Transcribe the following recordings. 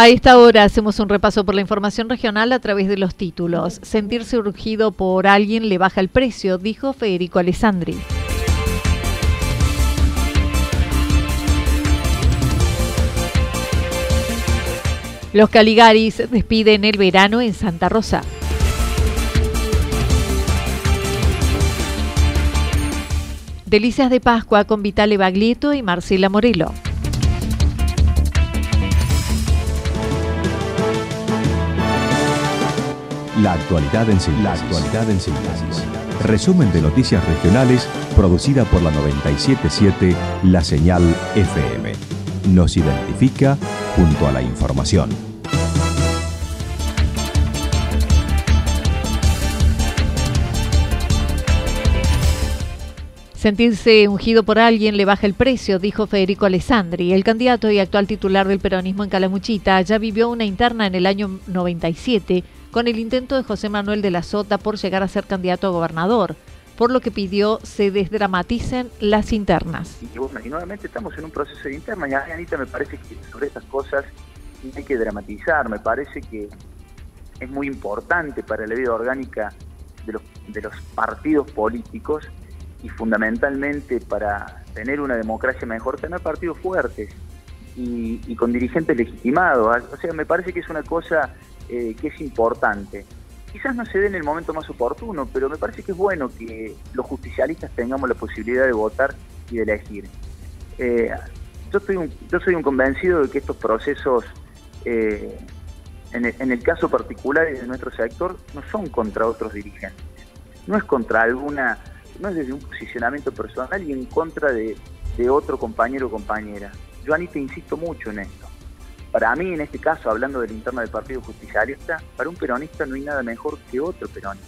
A esta hora hacemos un repaso por la información regional a través de los títulos. Sentirse urgido por alguien le baja el precio, dijo Federico Alessandri. Los Caligaris despiden el verano en Santa Rosa. Delicias de Pascua con Vitale Baglietto y Marcela Morelo. La actualidad en síntesis. La actualidad en síntesis. Resumen de noticias regionales producida por la 977 La Señal FM. Nos identifica junto a la información. Sentirse ungido por alguien le baja el precio, dijo Federico Alessandri. El candidato y actual titular del peronismo en Calamuchita ya vivió una interna en el año 97 con el intento de José Manuel de la Sota por llegar a ser candidato a gobernador, por lo que pidió se desdramaticen las internas. Y, bueno, y nuevamente estamos en un proceso de interna y Anita me parece que sobre estas cosas hay que dramatizar, me parece que es muy importante para la vida orgánica de los, de los partidos políticos y fundamentalmente para tener una democracia mejor, tener partidos fuertes y con dirigentes legitimados. O sea, me parece que es una cosa eh, que es importante. Quizás no se dé en el momento más oportuno, pero me parece que es bueno que los justicialistas tengamos la posibilidad de votar y de elegir. Eh, yo, estoy yo soy un convencido de que estos procesos, eh, en, el, caso particular de nuestro sector, no son contra otros dirigentes. No es contra alguna, no es desde un posicionamiento personal y en contra de, de otro compañero o compañera. Yo, Anita, insisto mucho en esto. Para mí, en este caso, hablando del interno del Partido Justicialista, para un peronista no hay nada mejor que otro peronista.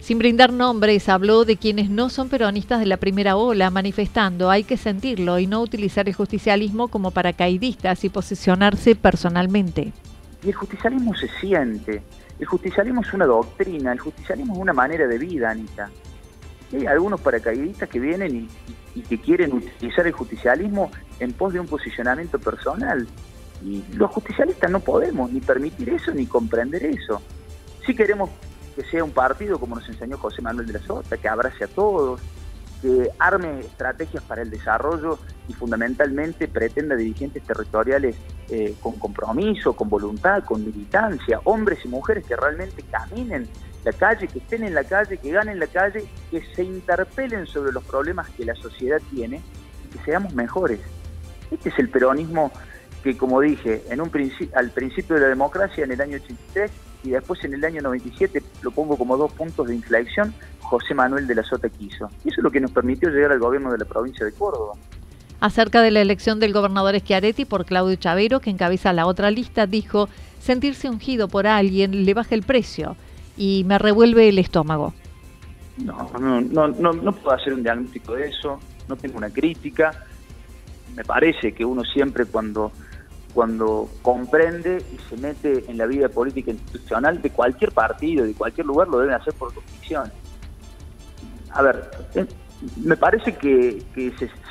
Sin brindar nombres, habló de quienes no son peronistas de la primera ola, manifestando hay que sentirlo y no utilizar el justicialismo como paracaidistas y posicionarse personalmente. Y el justicialismo se siente, el justicialismo es una doctrina, el justicialismo es una manera de vida, Anita. Y hay algunos paracaidistas que vienen y, y que quieren utilizar el justicialismo en pos de un posicionamiento personal. Y los justicialistas no podemos ni permitir eso ni comprender eso. Si queremos que sea un partido, como nos enseñó José Manuel de la Sota, que abrace a todos, que arme estrategias para el desarrollo y fundamentalmente pretenda dirigentes territoriales eh, con compromiso, con voluntad, con militancia, hombres y mujeres que realmente caminen la calle, que estén en la calle, que ganen la calle, que se interpelen sobre los problemas que la sociedad tiene y que seamos mejores. Este es el peronismo que como dije, en un al principio de la democracia en el año 83 y después en el año 97, lo pongo como dos puntos de inflexión, José Manuel de la Sota quiso. Y eso es lo que nos permitió llegar al gobierno de la provincia de Córdoba. Acerca de la elección del gobernador Schiaretti por Claudio Chavero, que encabeza la otra lista, dijo, sentirse ungido por alguien le baja el precio y me revuelve el estómago. No, no, no, no, no puedo hacer un diagnóstico de eso, no tengo una crítica. Me parece que uno siempre cuando cuando comprende y se mete en la vida política institucional de cualquier partido, de cualquier lugar, lo deben hacer por convicción. A ver, me parece que,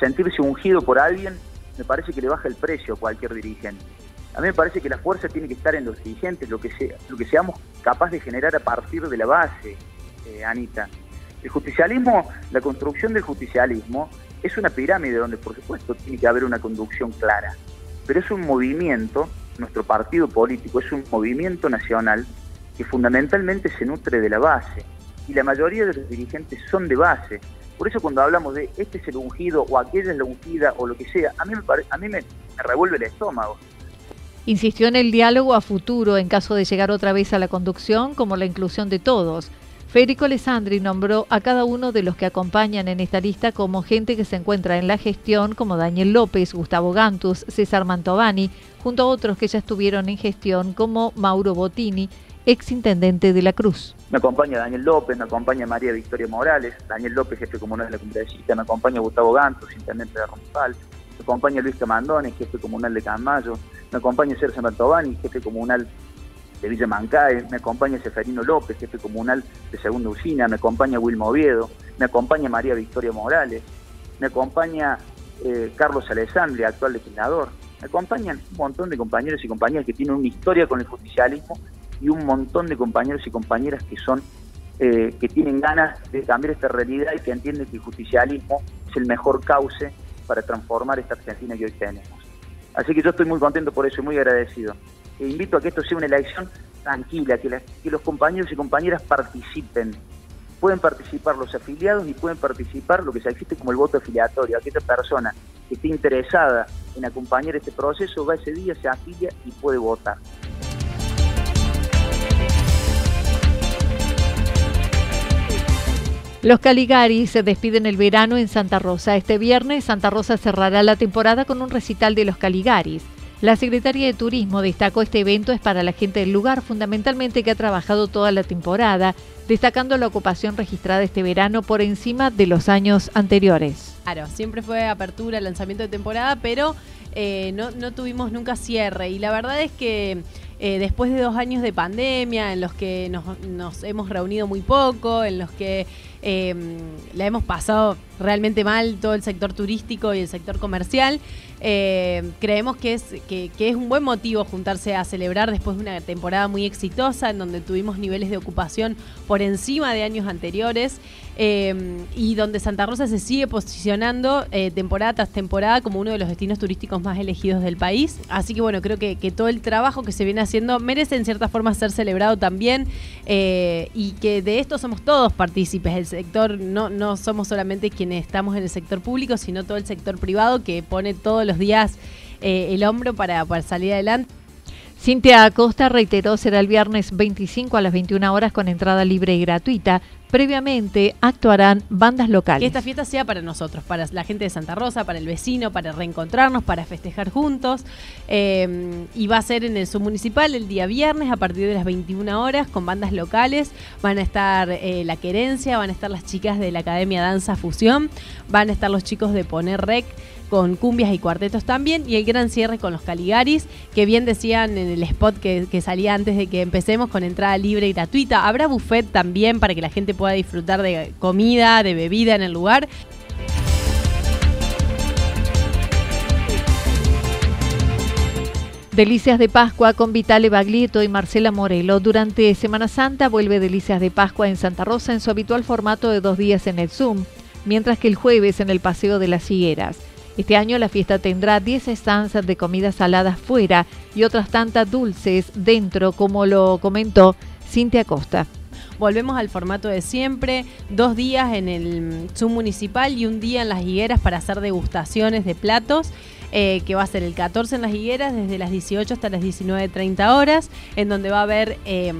sentirse ungido por alguien, me parece que le baja el precio a cualquier dirigente. A mí me parece que la fuerza tiene que estar en los dirigentes, lo que, sea, lo que seamos capaces de generar a partir de la base, eh, Anita. El justicialismo, la construcción del justicialismo es una pirámide donde por supuesto tiene que haber una conducción clara pero es un movimiento, nuestro partido político es un movimiento nacional que fundamentalmente se nutre de la base y la mayoría de los dirigentes son de base. Por eso cuando hablamos de este es el ungido o aquella es la ungida o lo que sea, a mí me, a mí me revuelve el estómago. Insistió en el diálogo a futuro en caso de llegar otra vez a la conducción, como la inclusión de todos. Federico Alessandri nombró a cada uno de los que acompañan en esta lista como gente que se encuentra en la gestión, como Daniel López, Gustavo Gantus, César Mantovani, junto a otros que ya estuvieron en gestión, como Mauro Bottini, exintendente de la Cruz. Me acompaña Daniel López, me acompaña María Victoria Morales, Daniel López, jefe comunal de la Cumbrecita, me acompaña Gustavo Gantus, intendente de Rompal, me acompaña Luis Camandone, jefe comunal de Camayo, me acompaña Sergio Mantovani, jefe comunal de Villa Mancae, me acompaña Seferino López, jefe comunal de Segunda Usina, me acompaña Wilmo Oviedo, me acompaña María Victoria Morales, me acompaña eh, Carlos Alessandri, actual legislador, me acompañan un montón de compañeros y compañeras que tienen una historia con el justicialismo y un montón de compañeros y compañeras que son eh, que tienen ganas de cambiar esta realidad y que entienden que el justicialismo es el mejor cauce para transformar esta Argentina que hoy tenemos. Así que yo estoy muy contento por eso y muy agradecido. E invito a que esto sea una elección tranquila, que, que los compañeros y compañeras participen. Pueden participar los afiliados y pueden participar lo que se existe como el voto afiliatorio. Aquella persona que esté interesada en acompañar este proceso va ese día, se afilia y puede votar. Los Caligaris se despiden el verano en Santa Rosa. Este viernes Santa Rosa cerrará la temporada con un recital de los Caligaris. La Secretaría de Turismo destacó este evento es para la gente del lugar, fundamentalmente que ha trabajado toda la temporada, destacando la ocupación registrada este verano por encima de los años anteriores. Claro, siempre fue apertura, lanzamiento de temporada, pero eh, no, no tuvimos nunca cierre. Y la verdad es que eh, después de dos años de pandemia en los que nos, hemos reunido muy poco, en los que eh, la hemos pasado realmente mal todo el sector turístico y el sector comercial, eh, creemos que es, que, es un buen motivo juntarse a celebrar después de una temporada muy exitosa en donde tuvimos niveles de ocupación por encima de años anteriores eh, y donde Santa Rosa se sigue posicionando eh, temporada tras temporada como uno de los destinos turísticos más elegidos del país. Así que bueno, creo que, que todo el trabajo que se viene haciendo merece en cierta forma ser celebrado también y que de esto somos todos partícipes. El sector no, no somos solamente quienes estamos en el sector público, sino todo el sector privado que pone todos los días eh, el hombro para, para salir adelante. Cintia Acosta reiteró será el viernes 25 a las 21 horas con entrada libre y gratuita. Previamente actuarán bandas locales. Que esta fiesta sea para nosotros, para la gente de Santa Rosa, para el vecino, para reencontrarnos, para festejar juntos. Eh, y va a ser en el submunicipal el día viernes a partir de las 21 horas con bandas locales. Van a estar eh, La Querencia, van a estar las chicas de la Academia Danza Fusión, van a estar los chicos de Poner Rec con cumbias y cuartetos también, y el gran cierre con los Caligaris, que bien decían en el spot que, salía antes de que empecemos con entrada libre y gratuita. Habrá buffet también para que la gente pueda disfrutar de comida, de bebida en el lugar. Delicias de Pascua con Vitale Baglietto y Marcela Morelo. Durante Semana Santa vuelve Delicias de Pascua en Santa Rosa en su habitual formato de dos días en el Zoom, mientras que el jueves en el Paseo de las Higueras. Este año la fiesta tendrá 10 estancias de comidas saladas fuera y otras tantas dulces dentro, como lo comentó Cintia Costa. Volvemos al formato de siempre, dos días en el Zoom municipal y un día en las higueras para hacer degustaciones de platos. Eh, que va a ser el 14 en las higueras desde las 18 hasta las 19.30 horas, en donde va a haber em,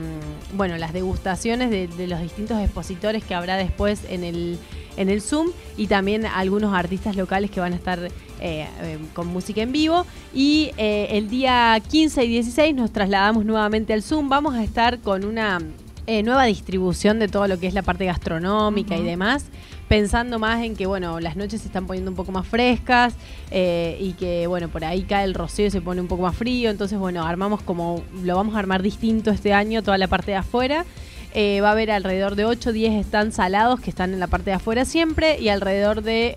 bueno, las degustaciones de los distintos expositores que habrá después en el en el Zoom y también algunos artistas locales que van a estar eh, eh, con música en vivo. Y eh, el día 15 y 16 nos trasladamos nuevamente al Zoom. Vamos a estar con una nueva distribución de todo lo que es la parte gastronómica y demás. Pensando más en que, bueno, las noches se están poniendo un poco más frescas y que, bueno, por ahí cae el rocío y se pone un poco más frío. Entonces, bueno, armamos como, lo vamos a armar distinto este año, toda la parte de afuera. Eh, va a haber alrededor de 8 o 10 stands salados que están en la parte de afuera siempre y alrededor de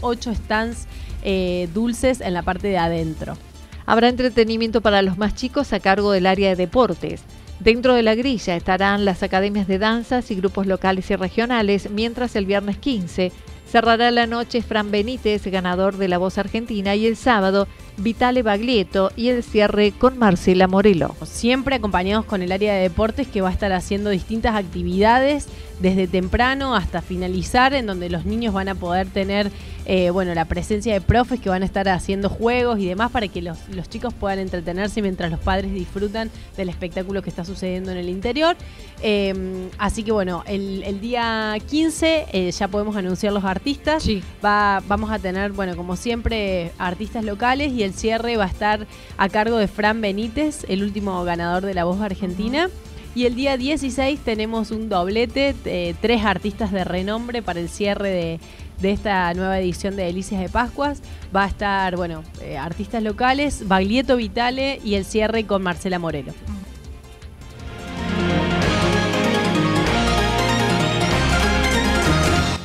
8 eh, stands eh, dulces en la parte de adentro. Habrá entretenimiento para los más chicos a cargo del área de deportes. Dentro de la grilla estarán las academias de danzas y grupos locales y regionales, mientras el viernes 15 cerrará la noche Fran Benítez, ganador de La Voz Argentina, y el sábado Vitale Baglietto y el cierre con Marcela Morelo. Siempre acompañados con el área de deportes que va a estar haciendo distintas actividades desde temprano hasta finalizar, en donde los niños van a poder tener eh, bueno, la presencia de profes que van a estar haciendo juegos y demás para que los, chicos puedan entretenerse mientras los padres disfrutan del espectáculo que está sucediendo en el interior. Em, así que bueno, el, día 15 eh, ya podemos anunciar los artistas. Va, vamos a tener, bueno, como siempre, artistas locales y el cierre va a estar a cargo de Fran Benítez, el último ganador de La Voz Argentina. Y el día 16 tenemos un doblete, eh, tres artistas de renombre para el cierre de, esta nueva edición de Delicias de Pascuas. Va a estar, bueno, eh, artistas locales, Baglietto Vitale y el cierre con Marcela Morelo.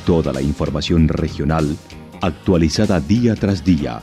Toda la información regional actualizada día tras día.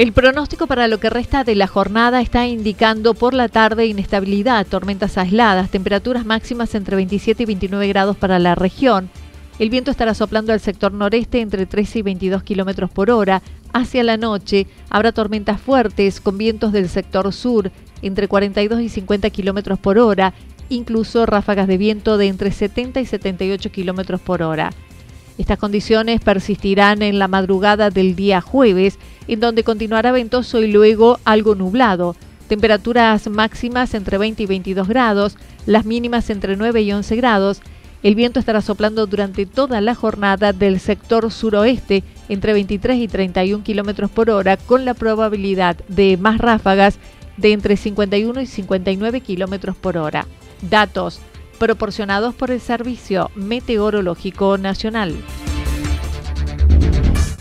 El pronóstico para lo que resta de la jornada está indicando por la tarde inestabilidad, tormentas aisladas, temperaturas máximas entre 27 y 29 grados para la región. El viento estará soplando al sector noreste entre 13 y 22 kilómetros por hora. Hacia la noche habrá tormentas fuertes con vientos del sector sur entre 42 y 50 kilómetros por hora, incluso ráfagas de viento de entre 70 y 78 kilómetros por hora. Estas condiciones persistirán en la madrugada del día jueves, en donde continuará ventoso y luego algo nublado. Temperaturas máximas entre 20 y 22 grados, las mínimas entre 9 y 11 grados. El viento estará soplando durante toda la jornada del sector suroeste entre 23 y 31 kilómetros por hora, con la probabilidad de más ráfagas de entre 51 y 59 kilómetros por hora. Datos proporcionados por el Servicio Meteorológico Nacional.